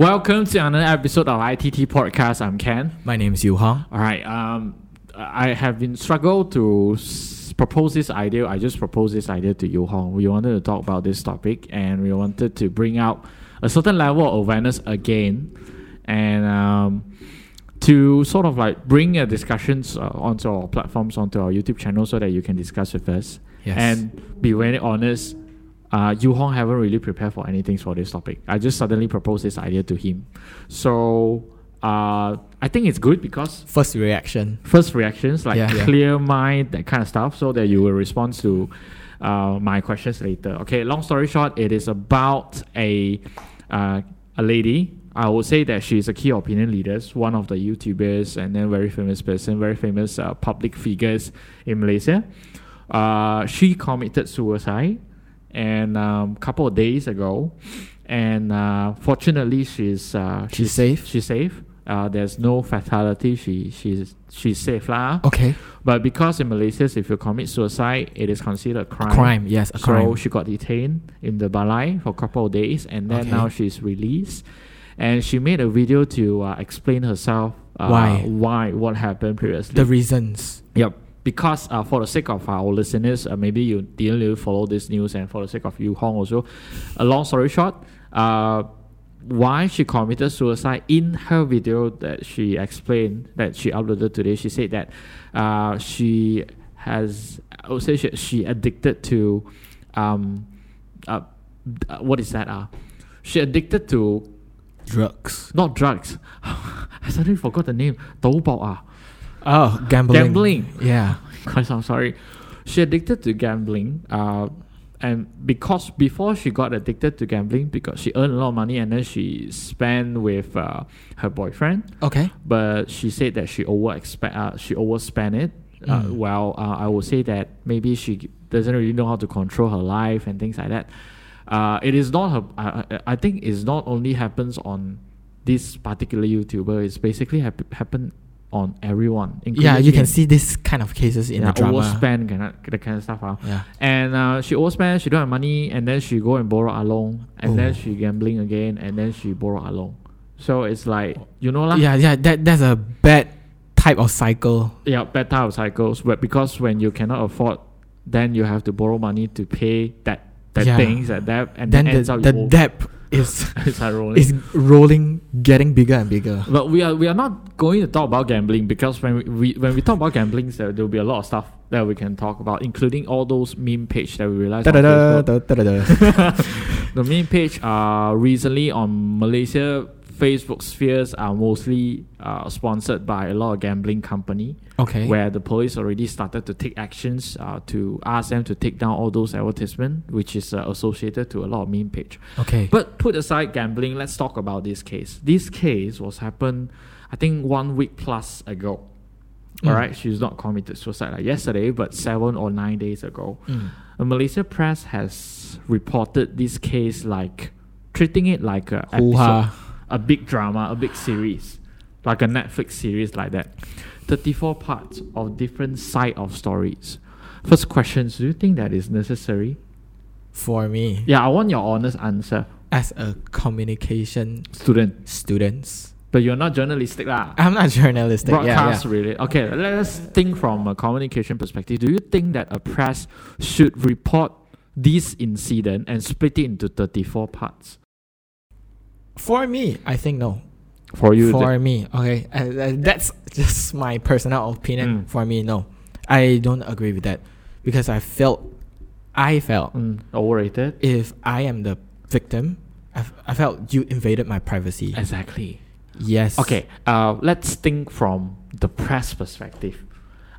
Welcome to another episode of ITT Podcast. I'm Kenn. My name is Yu Hong. All right. Um, I have been struggle to s- propose this idea. I just proposed this idea to Yu Hong. We wanted to talk about this topic, and we wanted to bring out a certain level of awareness again, and um, to sort of like bring uh, discussions uh, onto our platforms, onto our YouTube channel, so that you can discuss with us. Yes. And be very honest, uh, Yu Hong haven't really prepared for anything for this topic. I just suddenly proposed this idea to him. So uh, I think it's good because First reaction. first reactions, like Yeah. Clear mind, that kind of stuff, so that you will respond to uh, my questions later. Okay, long story short, it is about a uh, a lady. I would say that she's a key opinion leader, one of the YouTubers, and then very famous person, very famous uh, public figures in Malaysia. Uh, she committed suicide, and um, couple of days ago, and uh, fortunately she's uh, She's safe? She's safe. Uh, there's no fatality. She she's she's safe lah. Okay. But because in Malaysia, if you commit suicide, it is considered a crime. Crime. Yes, a so crime. she got detained in the balai for a couple of days, and then Okay. now she's released. And she made a video to uh, explain herself uh, Why? why what happened previously. the reasons. Yep Because uh, for the sake of our listeners, uh, maybe you didn't really follow this news, and for the sake of you, Hong, also, a long story short, uh, why she committed suicide in her video that she explained that she uploaded today, she said that uh, she has, I would say she, she addicted to, um, uh, uh, what is that? Uh, she addicted to Drugs. not drugs. I suddenly forgot the name. 赌博啊. Oh, gambling. Gambling. Yeah. Because I'm sorry. She addicted to gambling. Uh, and because before she got addicted to gambling, because she earned a lot of money and then she spent with uh, her boyfriend. Okay. But she said that she over uh, she overspent it. Uh, Mm. well, uh, I would say that maybe she doesn't really know how to control her life and things like that. Uh, it is not her. I, I- I think it's not only happens on this particular YouTuber. It's basically hap- happen on everyone. Yeah, you can see this kind of cases in yeah, the drama. overspend kind of that kind of stuff. Uh. Yeah. And uh, she overspend, she don't have money, and then she go and borrow alone, and then Oh. she gambling again, and then she borrow alone. So it's like you know lah. Yeah, yeah, that that's a bad type of cycle. yeah, bad type of cycles. But because when you cannot afford, then you have to borrow money to pay that that Yeah. things that debt, and then then, ends the, up the debt is it's ironic. is rolling, getting bigger and bigger. But we are we are not going to talk about gambling because when we, we when we talk about gambling, there will be a lot of stuff that we can talk about, including all those meme page that we realize Da-da-da, da-da-da. the meme page uh recently on Malaysia Facebook spheres are mostly uh, sponsored by a lot of gambling company okay. where the police already started to take actions uh, to ask them to take down all those advertisements which is uh, associated to a lot of meme page okay. but put aside gambling, let's talk about this case. This case was happened, I think, one week plus ago. Mm. All right, she's not committed suicide like yesterday, but seven or nine days ago. Mm. The Malaysia press has reported this case like treating it like a episode. A big drama, a big series, like a Netflix series like that. Thirty-four parts of different side of stories. First questions: Do you think that is necessary? For me, Yeah, I want your honest answer, as a communication student. students, But you're not journalistic lah. I'm not journalistic. Yeah, Broadcast yeah. really. Okay, let's think from a communication perspective. Do you think that a press should report this incident and split it into 34 parts? For me, I think no. For you, For me, okay, uh, uh, that's just my personal opinion. Mm. For me, no, I don't agree with that because I felt, I felt mm, overrated. if I am the victim, I, f- I felt you invaded my privacy. Exactly. yes. Okay, uh, let's think from the press perspective.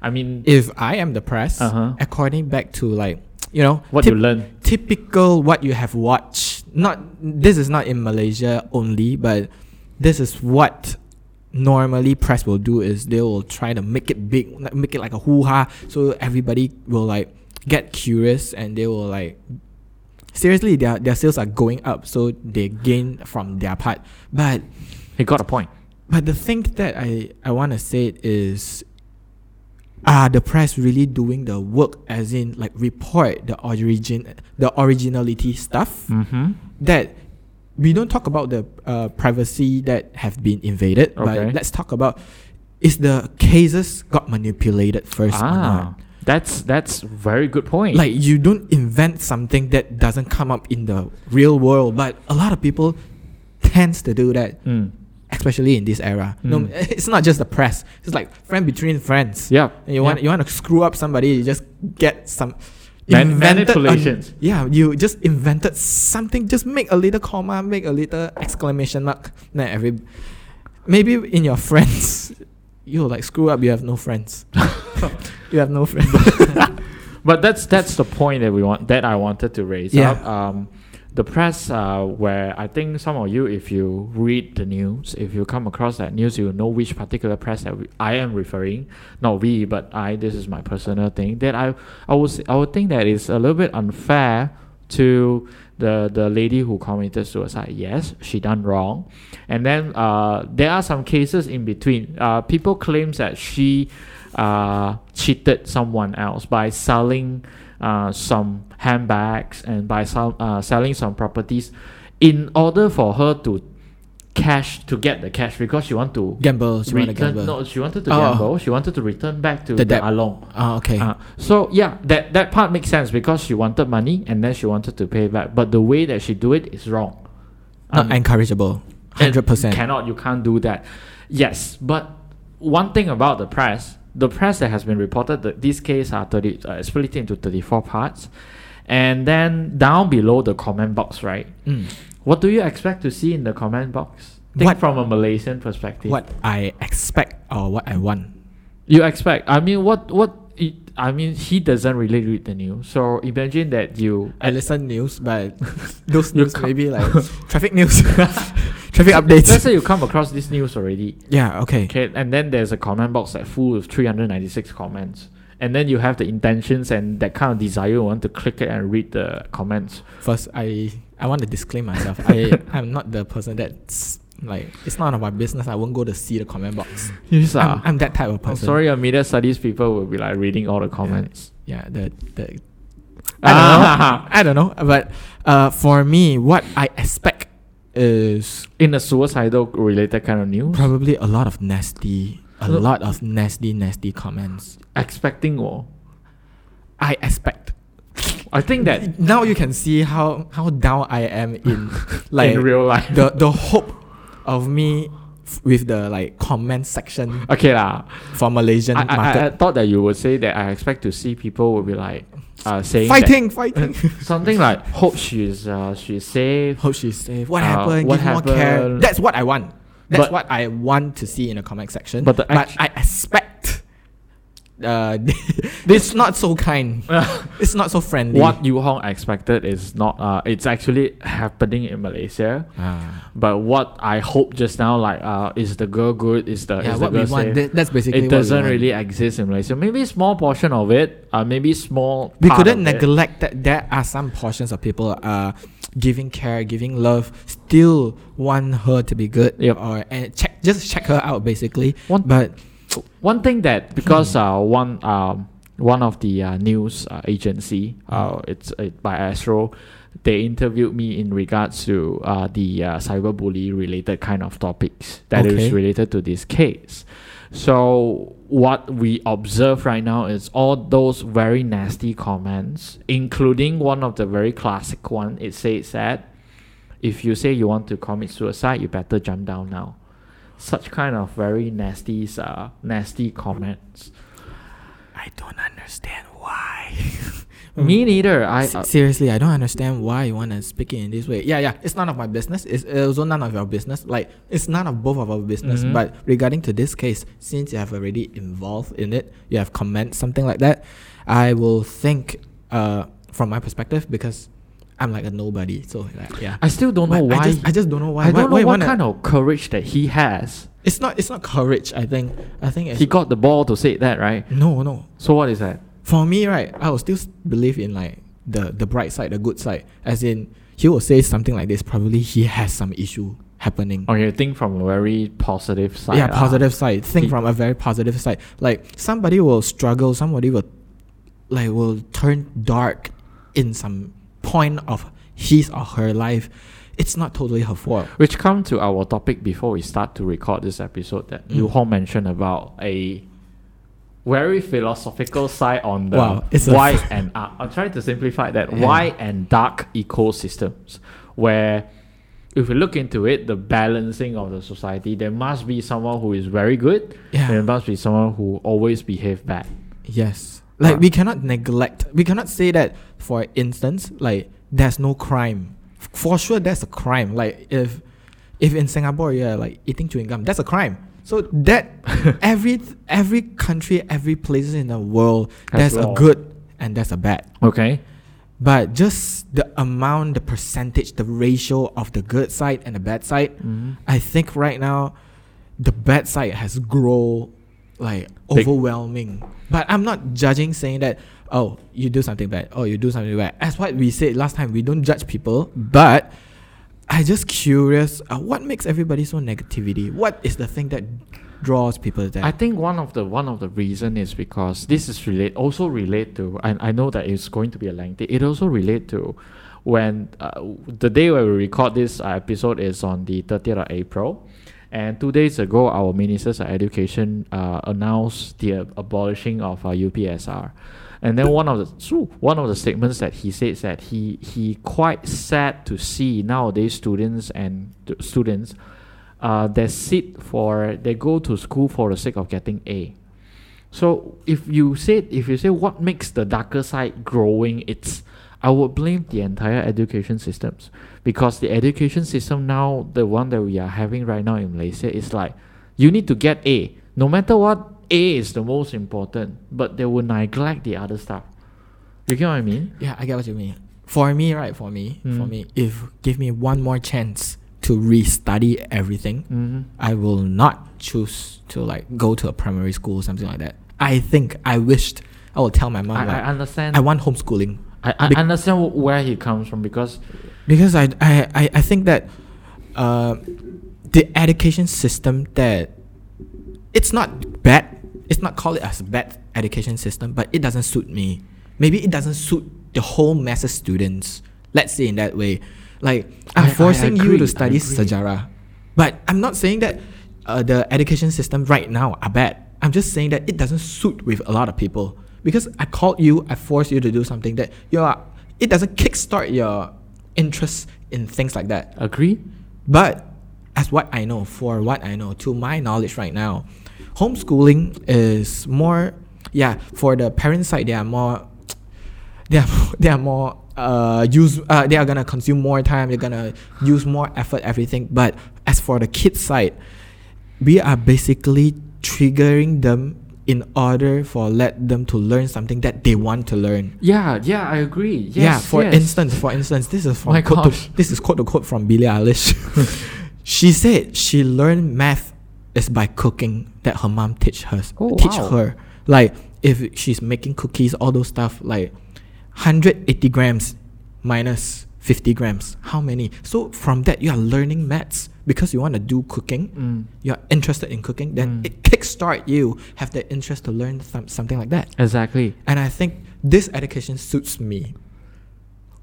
I mean, If I am the press, Uh-huh. according back to like you know what typ- you learn. typical what you have watched. Not this is not in Malaysia only, but this is what normally press will do is they will try to make it big, make it like a hoo ha, so everybody will like get curious and they will like seriously their their sales are going up, so they gain from their part. But He got a point. but the thing that I I want to say is are the press really doing the work as in like report the origin the originality stuff Mm-hmm. that we don't talk about the uh, privacy that have been invaded, Okay. but let's talk about is the cases got manipulated first or not. Ah, that's that's very good point. Like you don't invent something that doesn't come up in the real world, but a lot of people tends to do that, Mm. Especially in this era. No, Mm. it's not just the press. It's like friend between friends. Yeah. And you want you want to screw up somebody, you just get some Man- manipulations. yeah, you just invented something. Just make a little comma, make a little exclamation mark. Then every maybe in your friends, you like screw up. You have no friends. you have no friends. But that's that's the point that we want that I wanted to raise Yeah. up. Um, the press, uh, where I think some of you, if you read the news, if you come across that news, you know which particular press that we, I am referring. Not we, but I. This is my personal thing. That I, I would, I would think that it's a little bit unfair to the the lady who committed suicide. Yes, she done wrong, and then uh, there are some cases in between. Uh, people claims that she uh, cheated someone else by selling uh, some handbags and by some uh, selling some properties in order for her to cash to get the cash because she want to gamble. She want to return. gamble. No, she wanted to Oh. gamble. She wanted to return back to The the, debt. Along. Oh, okay. Uh, so yeah, that that part makes sense because she wanted money and then she wanted to pay back. But the way that she do it is wrong. Not Um, encourageable. Hundred percent. Cannot, you can't do that. Yes, but one thing about the press, the press that has been reported that this case are 30, uh, split into 34 parts. And then down below the comment box, right? Mm. What do you expect to see in the comment box? Think What- from a Malaysian perspective. What I expect or what I want. you expect? I mean, what what? It, I mean, he doesn't really read the news. So imagine that you. I listen news, but those news maybe like traffic news, traffic updates. Let's say you come across this news already. yeah. Okay. Okay, and then there's a comment box that full with 396 comments. And then you have the intentions and that kind of desire you want to click it and read the comments. First, I I want to disclaim myself. I I'm not the person that's like it's none of my business. I won't go to see the comment box. Yes, I'm, I'm that type of I'm person. sorry, your media studies people will be like reading all the comments. Yeah. The the. I don't know. I don't know. But uh, for me, what I expect is In a suicidal related kind of news, probably a lot of nasty, a lot of nasty, nasty comments. expecting or I expect. I think that now you can see how how down I am in like in real life. the the hope of me with the like comment section Okay lah. for Malaysian I, I, I market. thought that you would say that I expect to see people will be like uh, saying that- fighting, fighting. something like hope she's uh, she's safe. hope she's safe. What Uh, happened? what Give more care. That's what I want. That's But- what I want to see in the comment section. But the but I expect. Uh, this not so kind. It's not so friendly. what Yu Hong expected is not uh it's actually happening in Malaysia. Ah. But what I hope just now like uh is the girl good is the yeah, is what the we want. safe? That's basically it what doesn't really exist in Malaysia. Maybe small portion of it, uh maybe small we couldn't of it. neglect that there are some portions of people uh giving care giving love still want her to be good Yep. or and check just check her out basically One- but One thing that because Hmm. uh one um one of the uh, news uh, agency uh Hmm. it's uh, by Astro they interviewed me in regards to uh, the uh, cyberbully related kind of topics that is Okay. related to this case. So what we observe right now is all those very nasty comments, including one of the very classic one. It says that if you say you want to commit suicide, you better jump down now. Such kind of very nasty, uh, nasty comments. i don't understand why Me neither. I uh, seriously i don't understand why you want to speak it in this way yeah yeah it's none of my business it's also none of your business like it's none of both of our business Mhm. but regarding to this case since you have already involved in it you have comment something like that i will think uh from my perspective because i'm like a nobody so like, yeah I still don't know But why. I just, I just don't know why. I don't why know you what wanna- kind of courage that he has. It's not. It's not courage. I think. I think He got the ball to say that, right? no, no. So what is that? For me, right, I will still believe in like the the bright side, the good side. As in, he will say something like this. Probably he has some issue happening. Okay, think from a very positive side. yeah, lah. positive side. Think He- from a very positive side. Like somebody will struggle. Somebody will, like, will turn dark in some point of his or her life. it's not totally her fault. Which come to our topic before we start to record this episode that Mm. Yu Hong mentioned about a very philosophical side on the Wow, it's a- white and uh, I'm trying to simplify that Yeah. white and dark ecosystems where if we look into it, the balancing of the society, there must be someone who is very good, Yeah. there must be someone who always behave bad. Yes. Like Uh, we cannot neglect. We cannot say that for instance, like there's no crime. For sure there's a crime. Like if if in Singapore you're like eating chewing gum, that's a crime. So that every every country, every place in the world, Has there's law. a good and there's a bad. Okay. But just the amount, the percentage, the ratio of the good side and the bad side, Mhm. I think right now the bad side has grown like Big. overwhelming. But I'm not judging saying that oh you do something bad, oh you do something bad. As what we said last time, we don't judge people, but I just curious uh, what makes everybody so negativity? What is the thing that draws people there? I think one of the one of the reason is because this is relate also relate to and I know that it's going to be a lengthy. It also relate to when uh, the day where we record this uh, episode is on the 30th of April, and two days ago our ministers of education uh, announced the uh, abolishing of uh, UPSR. And then one of the one of the statements that he says that he he quite sad to see nowadays students and students uh, they sit for they go to school for the sake of getting A. So if you say if you say what makes the darker side growing, it's I would blame the entire education systems because the education system now the one that we are having right now in Malaysia is like you need to get A. No matter what, A is the most important, but they will neglect the other stuff. You get what I mean? yeah, I get what you mean. For me, right? For me, for Mm. me, if give me one more chance to restudy everything, Mm-hmm. I will not choose to like go to a primary school or something like that. I think I wished I will tell my mom I, like, I understand. I want homeschooling I, I bec- understand wh- where he comes from because because I I, I, think that uh, the education system that it's not bad. It's not called it as a bad education system, but it doesn't suit me. Maybe it doesn't suit the whole mass of students. Let's say in that way. Like I'm I- I forcing you to study agree. sejarah, but I'm not saying that uh, the education system right now are bad. I'm just saying that it doesn't suit with a lot of people because I called you, I forced you to do something that you are. It doesn't kickstart your interest in things like that. agree. But as what I know, for what I know, to my knowledge right now, homeschooling is more yeah, for the parent side they are more they are they are more uh use uh they are gonna consume more time, they're gonna use more effort, everything. But as for the kid side, we are basically triggering them in order for let them to learn something that they want to learn. Yeah, yeah, I agree. Yes, yeah, for yes. instance, for instance, this is from My quote gosh. to, this is quote to quote from Billie Eilish. she said she learned math is by cooking that her mom teach her Oh, teach wow. her. Like if she's making cookies, all those stuff, like 180 grams minus 50 grams. How many? So from that you are learning maths because you want to do cooking. Mm, You're interested in cooking, then Mm. it kickstart you have the interest to learn some, something like that. exactly. And I think this education suits me.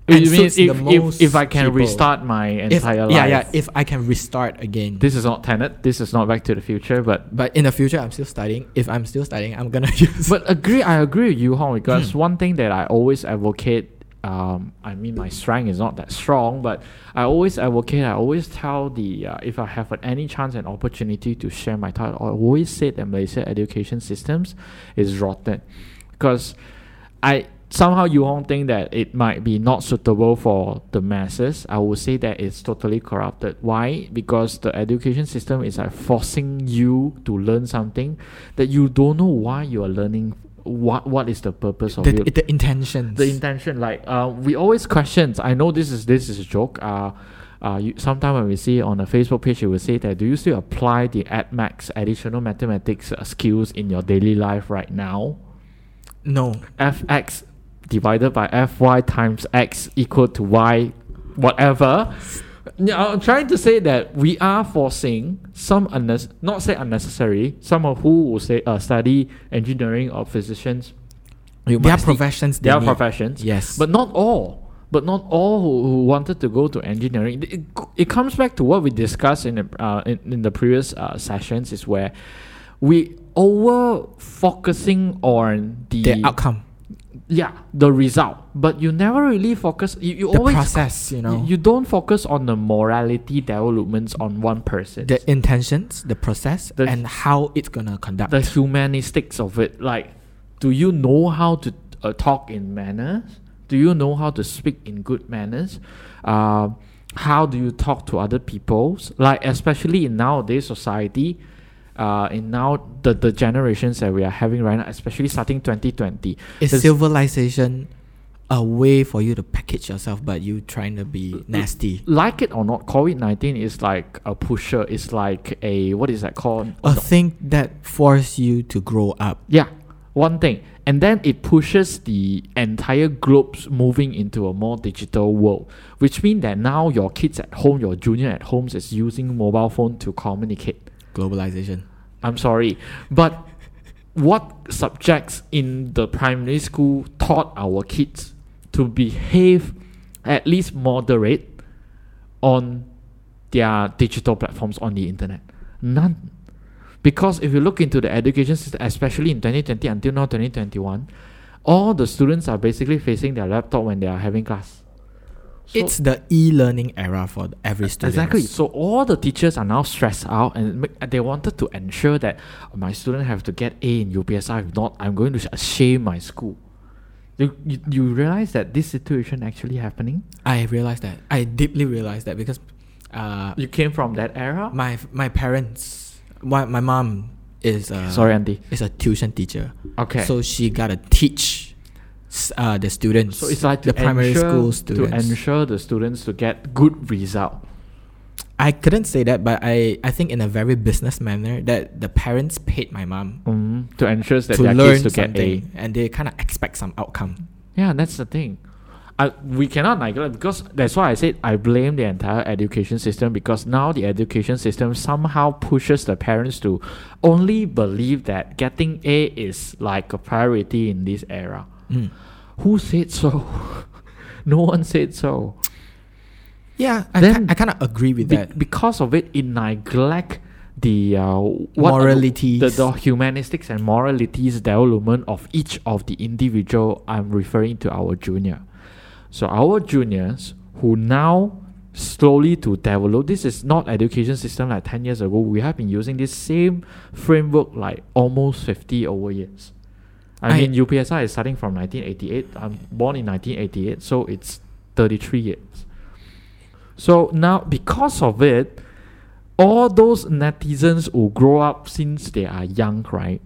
You and mean suits the if, if, most if I can people. restart my If- entire life? yeah, yeah. If I can restart again, this is not Tenet. This is not Back to the Future. But but in the future, I'm still studying. If I'm still studying, I'm gonna use. but agree. I agree with you, Hong, because Hmm. one thing that I always advocate. Um, I mean, my strength is not that strong, but I always advocate. I always tell the uh, if I have any chance and opportunity to share my thought, I always say that Malaysia education systems is rotten, because I somehow you won't think that it might be not suitable for the masses. I would say that it's totally corrupted. Why? Because the education system is like forcing you to learn something that you don't know why you are learning. What what is the purpose of the, it? the intentions. the intention like uh we always questions. I know this is this is a joke. Uh uh you, sometime when we see on a facebook page you will say that do you still apply the add maths additional mathematics uh, skills in your daily life right now? No, fx divided by fy times x equal to y whatever Yeah, I'm trying to say that we are forcing some unnes- not say unnecessary some of who will say uh, study engineering or physicians you their professions. they their professions Yes, but not all. but not all who, who wanted to go to engineering. It, it, it comes back to what we discussed in the, uh, in, in the previous uh, sessions is where we over focusing on the, The outcome, yeah the result, but you never really focus. You, you the always process, you know, you don't focus on the morality developments on one person. the intentions, the process, The- and how it's gonna conduct. the humanistics of it. Like, do you know how to uh, talk in manners? Do you know how to speak in good manners? Uh, how do you talk to other people? Like, especially in nowadays society, uh, in now the, the generations that we are having right now, especially starting 2020. Is civilization a way for you to package yourself, but you trying to be nasty? Like it or not, COVID 19 is like a pusher. It's like a, what is that called? A thing that force you to grow up. Yeah, one thing. And then it pushes the entire globes moving into a more digital world, which means that now your kids at home, your junior at homes is using mobile phone to communicate. Globalization. I'm sorry. But what subjects in the primary school taught our kids to behave at least moderate on their digital platforms on the internet? None. Because if you look into the education system, especially in 2020 until now 2021, all the students are basically facing their laptop when they are having class. So- it's the e-learning era for every student. Exactly. So all the teachers are now stressed out, and make, they wanted to ensure that my student have to get A in UPSR. If not, I'm going to shame my school. You, you, you realize that this situation actually happening? I realized that. I deeply realized that because uh, You came from that era. my my parents, my, my mom is a, Sorry, Auntie. is a tuition teacher. Okay. So she gotta teach uh, the students. So it's like the primary ensure, school to ensure the students to get good result. I couldn't say that, but I, I think in a very business manner that the parents paid my mom Mm, to ensure that to their learn kids to get A. and they kind of expect some outcome. Yeah, that's the thing. I, we cannot neglect because that's why I said I blame the entire education system because now the education system somehow pushes the parents to only believe that getting A is like a priority in this era. Mm. Who said so? no one said so. Yeah, I, Then- ki- I kind of agree with Be- that. because of it, it neglect the uh, what Moralities. the, the humanistics and moralities development of each of the individual. I'm referring to our junior. So our juniors who now slowly to develop. This is not education system like ten years ago. We have been using this same framework like almost fifty over years. I, I- mean, UPSR is starting from 1988. I'm born in 1988, so it's 33 years. So now, because of it, all those netizens who grow up since they are young, right?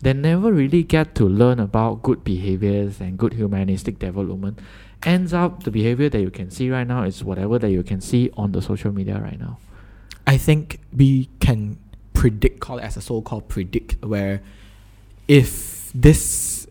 They never really get to learn about good behaviors and good humanistic development. Ends up the behavior that you can see right now is whatever that you can see on the social media right now. I think we can predict, call it as a so-called predict, where if this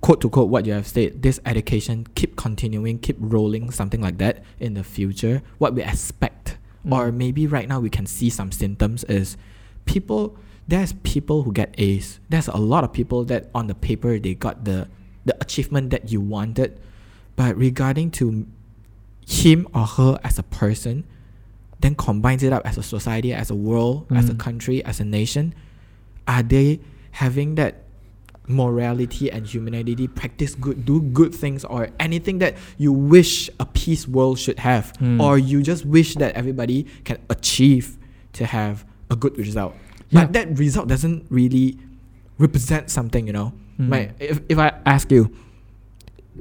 quote to quote what you have said, this education keep continuing, keep rolling, something like that in the future, what we expect, or Mm. maybe right now we can see some symptoms is people. There's people who get A's. There's a lot of people that on the paper they got the the achievement that you wanted, but regarding to him or her as a person, then combines it up as a society, as a world, as a Mm. country, as a nation, are they having that morality and humanity, practice good, do good things, or anything that you wish a peace world should have, Mm. or you just wish that everybody can achieve to have a good result. Yeah. But that result doesn't really represent something, you know. Mm. My, if, if I ask you,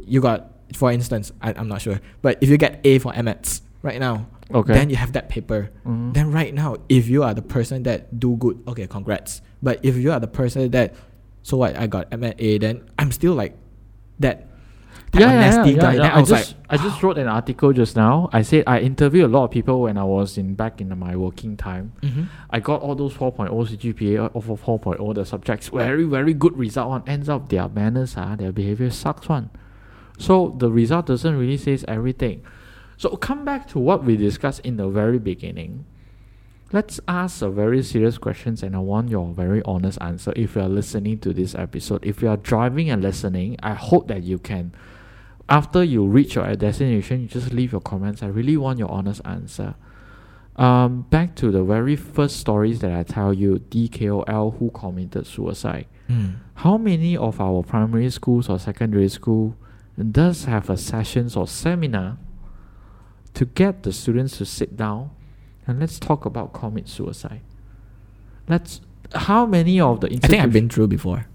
you got, for instance, I, I'm not sure, but if you get A for MX right now, Okay. then you have that paper. Mhm. Then right now, if you are the person that do good, okay, congrats. But if you are the person that, so what, I got M at A, then I'm still like that yeah, yeah, nasty yeah, guy. yeah. I I just, like, I just wrote an article just now. I said I interviewed a lot of people when I was in back in my working time. mhm. I got all those 4.0 CGPA of 4.0 the subjects very very good result one ends up their manners ah their behavior sucks one so the result doesn't really says everything so come back to what we discussed in the very beginning let's ask a very serious questions and I want your very honest answer if you are listening to this episode if you are driving and listening I hope that you can after you reach your destination, you just leave your comments. I really want your honest answer. Um, back to the very first stories that I tell you, the KOL who committed suicide. Mm. How many of our primary schools or secondary school does have a sessions or seminar to get the students to sit down and let's talk about commit suicide. Let's how many of the I think I've been through before.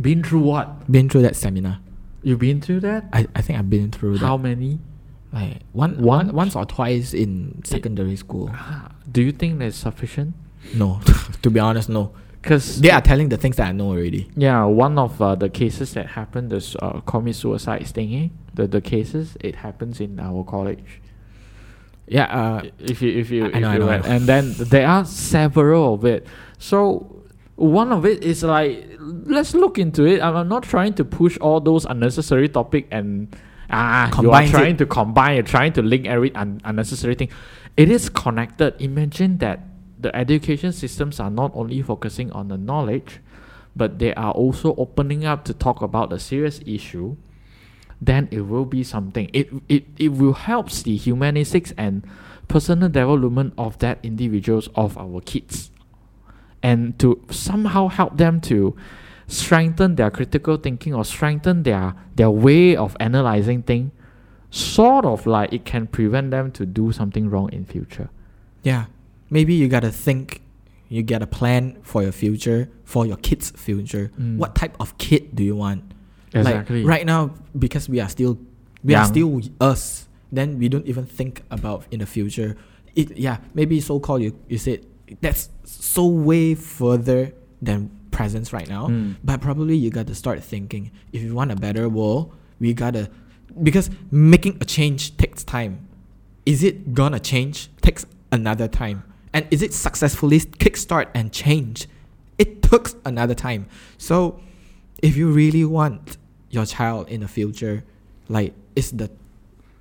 been through what? Been through that seminar. You've been through that? I, I think I've been through How that. many? Like one, One? one once or twice in secondary school. Ah, Do you think that's sufficient? No, to be honest, no. Because They are telling the things that I know already. yeah, one of uh, the cases that happened, this uh, commit suicide thingy, the the cases, it happens in our college. Yeah, uh, if you if you, I if know, you know, I read- know. and then there are several of it. So one of it is like let's look into it. I'm, I'm not trying to push all those unnecessary topic and ah you are Combines it. trying to combine, you're trying to link every un- unnecessary thing. It is connected. Imagine that the education systems are not only focusing on the knowledge, but they are also opening up to talk about the serious issue then it will be something. It it, it will help the humanistics and personal development of that individuals of our kids. And to somehow help them to strengthen their critical thinking or strengthen their their way of analyzing things, sort of like it can prevent them to do something wrong in future. yeah. Maybe you gotta think, you gotta plan for your future, for your kids' future. Mm. What type of kid do you want? Exactly. Like right now, because we are still, we are still us. Then we don't even think about in the future. It yeah maybe so called you you said that's so way further than presence right now. Mm. But probably you got to start thinking if you want a better world, we gotta because making a change takes time. Is it gonna change? Takes another time. And is it successfully kickstart and change? It took another time. So if you really want your child in the future, like it's the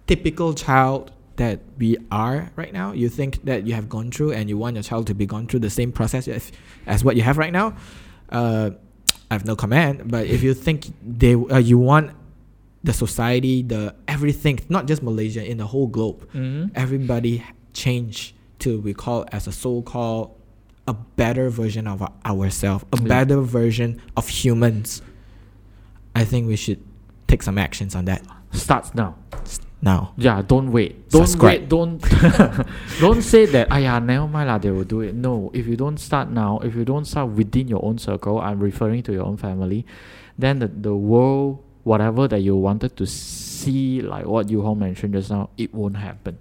typical child that we are right now, you think that you have gone through and you want your child to be gone through the same process as, as what you have right now, uh, I have no comment. But if you think they uh, you want the society, the everything, not just Malaysia, in the whole globe, Mhm. everybody change to we call as a so-called a better version of ourselves, a Yeah. better version of humans. I think we should take some actions on that Starts now. now. Yeah, don't wait. Don't Subscribe. wait. Don't don't say that. Aya, never mind lah. They will do it. No, if you don't start now, if you don't start within your own circle, I'm referring to your own family, then the the world, whatever that you wanted to see, like what you all mentioned just now, it won't happen.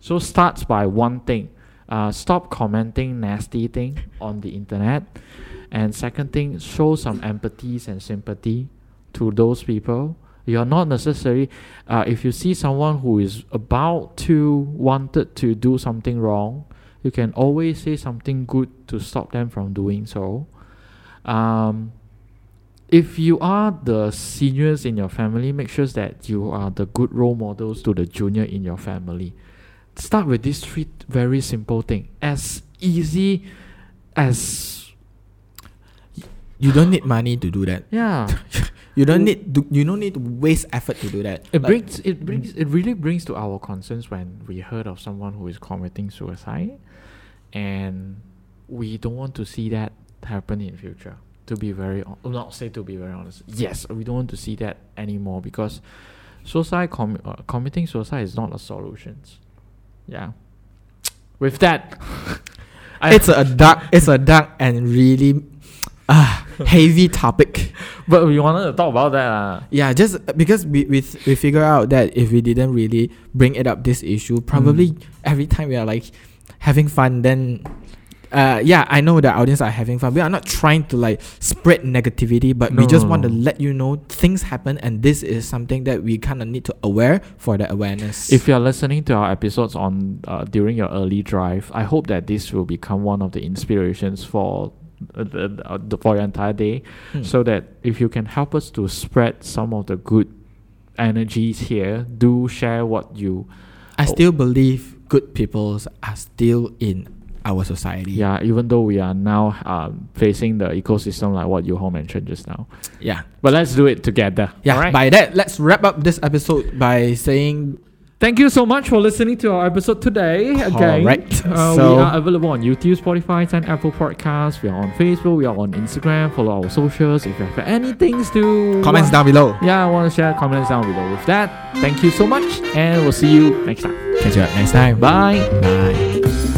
So starts by one thing. Uh, stop commenting nasty thing on the internet, and second thing, show some empathy and sympathy to those people. You're not necessary uh, if you see someone who is about to wanted to do something wrong, you can always say something good to stop them from doing so. Um, if you are the seniors in your family, make sure that you are the good role models to the junior in your family. Start with these three very simple things. As easy as You don't need money to do that. yeah. You don't need to, you don't need to waste effort to do that. It Like, brings it brings it really brings to our concerns when we heard of someone who is committing suicide, and we don't want to see that happen in future. To be very hon- not say to be very honest, yes, we don't want to see that anymore because suicide com- uh, committing suicide is not a solution. Yeah. With that, it's a dark it's a dark and really ah heavy topic. but we wanted to talk about that. Uh. Yeah, just because we we we figure out that if we didn't really bring it up this issue, probably Mm. every time we are like having fun, then uh yeah, I know the audience are having fun. We are not trying to like spread negativity, but we just want to let you know things happen, and this is something that we kind of need to aware for the awareness. If you're listening to our episodes on uh, during your early drive, I hope that this will become one of the inspirations for uh, the, uh, the for your entire day, Hmm. so that if you can help us to spread some of the good energies here, do share what you. I still believe good peoples are still in our society. Yeah, even though we are now um, facing the ecosystem like what Yu Hong mentioned just now. Yeah. But let's do it together. Yeah. Right? By that, let's wrap up this episode by saying Thank you so much for listening to our episode today. Again, Correct. Uh, So- we are available on YouTube, Spotify, and Apple Podcasts. We are on Facebook. We are on Instagram. Follow our socials. If you have any things to comments uh, down below. Yeah, I want to share comments down below. With that, thank you so much, and we'll see you next time. Catch you up next time. Bye. Bye.